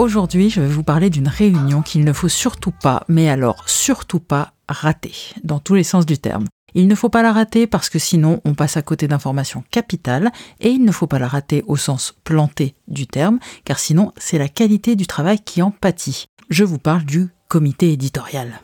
Aujourd'hui, je vais vous parler d'une réunion qu'il ne faut surtout pas, mais alors surtout pas, rater, dans tous les sens du terme. Il ne faut pas la rater parce que sinon on passe à côté d'informations capitales et il ne faut pas la rater au sens planté du terme car sinon c'est la qualité du travail qui en pâtit. Je vous parle du comité éditorial.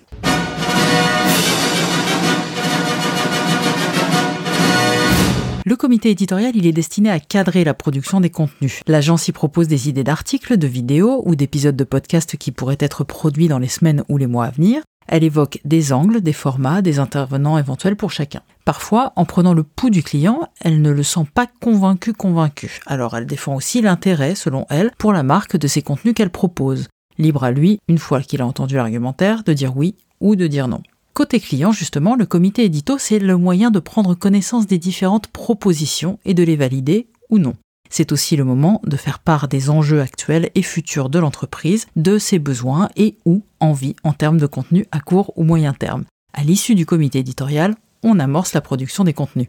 Le comité éditorial, il est destiné à cadrer la production des contenus. L'agence y propose des idées d'articles, de vidéos ou d'épisodes de podcasts qui pourraient être produits dans les semaines ou les mois à venir. Elle évoque des angles, des formats, des intervenants éventuels pour chacun. Parfois, en prenant le pouls du client, elle ne le sent pas convaincu convaincu. Alors elle défend aussi l'intérêt, selon elle, pour la marque de ces contenus qu'elle propose. Libre à lui, une fois qu'il a entendu l'argumentaire, de dire oui ou de dire non. Côté client, justement, le comité édito, c'est le moyen de prendre connaissance des différentes propositions et de les valider ou non. C'est aussi le moment de faire part des enjeux actuels et futurs de l'entreprise, de ses besoins et ou envies en termes de contenu à court ou moyen terme. À l'issue du comité éditorial, on amorce la production des contenus.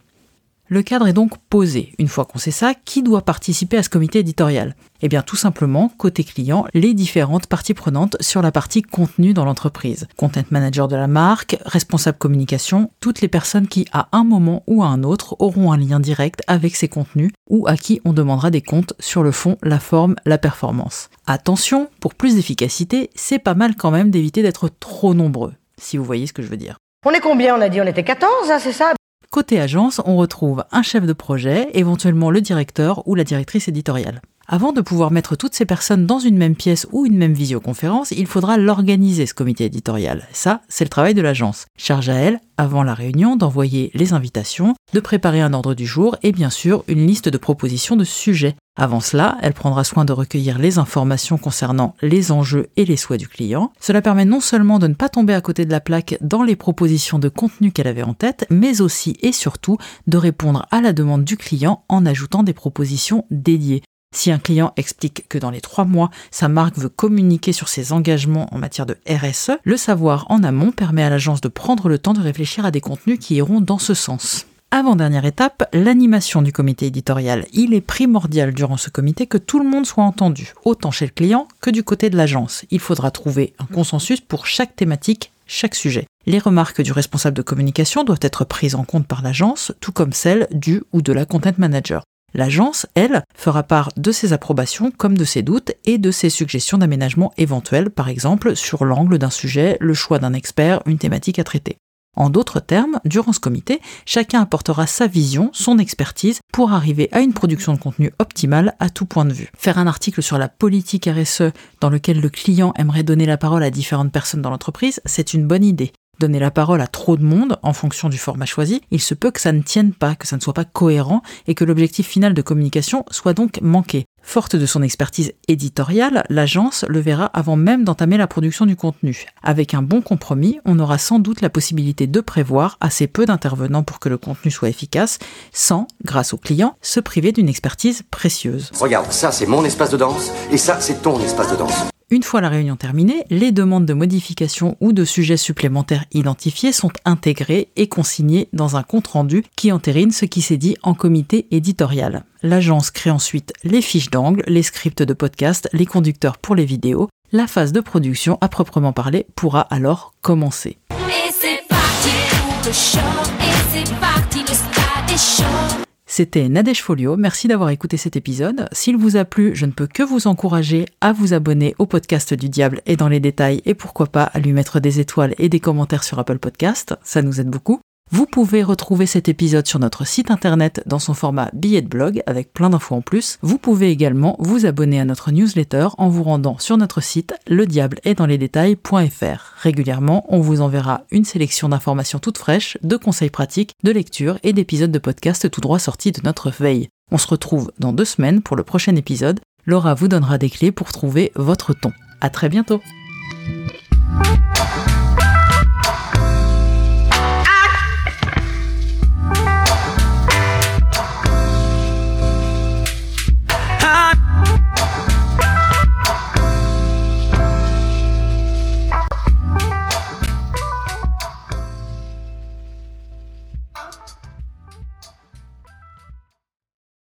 Le cadre est donc posé. Une fois qu'on sait ça, qui doit participer à ce comité éditorial? Eh bien tout simplement, côté client, les différentes parties prenantes sur la partie contenu dans l'entreprise. Content manager de la marque, responsable communication, toutes les personnes qui à un moment ou à un autre auront un lien direct avec ces contenus ou à qui on demandera des comptes sur le fond, la forme, la performance. Attention, pour plus d'efficacité, c'est pas mal quand même d'éviter d'être trop nombreux, si vous voyez ce que je veux dire. On est combien? On a dit on était 14, hein, c'est ça? Côté agence, on retrouve un chef de projet, éventuellement le directeur ou la directrice éditoriale. Avant de pouvoir mettre toutes ces personnes dans une même pièce ou une même visioconférence, il faudra l'organiser, ce comité éditorial. Ça, c'est le travail de l'agence. Charge à elle, avant la réunion, d'envoyer les invitations, de préparer un ordre du jour et bien sûr une liste de propositions de sujets. Avant cela, elle prendra soin de recueillir les informations concernant les enjeux et les souhaits du client. Cela permet non seulement de ne pas tomber à côté de la plaque dans les propositions de contenu qu'elle avait en tête, mais aussi et surtout de répondre à la demande du client en ajoutant des propositions dédiées. Si un client explique que dans les trois mois, sa marque veut communiquer sur ses engagements en matière de RSE, le savoir en amont permet à l'agence de prendre le temps de réfléchir à des contenus qui iront dans ce sens. Avant-dernière étape, l'animation du comité éditorial. Il est primordial durant ce comité que tout le monde soit entendu, autant chez le client que du côté de l'agence. Il faudra trouver un consensus pour chaque thématique, chaque sujet. Les remarques du responsable de communication doivent être prises en compte par l'agence, tout comme celles du ou de la content manager. L'agence, elle, fera part de ses approbations comme de ses doutes et de ses suggestions d'aménagement éventuels, par exemple sur l'angle d'un sujet, le choix d'un expert, une thématique à traiter. En d'autres termes, durant ce comité, chacun apportera sa vision, son expertise pour arriver à une production de contenu optimale à tout point de vue. Faire un article sur la politique RSE dans lequel le client aimerait donner la parole à différentes personnes dans l'entreprise, c'est une bonne idée donner la parole à trop de monde en fonction du format choisi, il se peut que ça ne tienne pas, que ça ne soit pas cohérent et que l'objectif final de communication soit donc manqué. Forte de son expertise éditoriale, l'agence le verra avant même d'entamer la production du contenu. Avec un bon compromis, on aura sans doute la possibilité de prévoir assez peu d'intervenants pour que le contenu soit efficace, sans, grâce au client, se priver d'une expertise précieuse. Regarde, ça c'est mon espace de danse et ça c'est ton espace de danse. Une fois la réunion terminée, les demandes de modification ou de sujets supplémentaires identifiés sont intégrées et consignées dans un compte-rendu qui entérine ce qui s'est dit en comité éditorial. L'agence crée ensuite les fiches d'angle, les scripts de podcast, les conducteurs pour les vidéos. La phase de production à proprement parler pourra alors commencer. Et c'est parti pour le show, et c'est parti le stade show. C'était Nadège Folio, merci d'avoir écouté cet épisode. S'il vous a plu, je ne peux que vous encourager à vous abonner au podcast du diable et dans les détails et pourquoi pas à lui mettre des étoiles et des commentaires sur Apple Podcast, ça nous aide beaucoup. Vous pouvez retrouver cet épisode sur notre site internet dans son format billet de blog avec plein d'infos en plus. Vous pouvez également vous abonner à notre newsletter en vous rendant sur notre site le diable est dans les détails.fr. Régulièrement, on vous enverra une sélection d'informations toutes fraîches, de conseils pratiques, de lectures et d'épisodes de podcast tout droit sortis de notre veille. On se retrouve dans deux semaines pour le prochain épisode. Laura vous donnera des clés pour trouver votre ton. À très bientôt!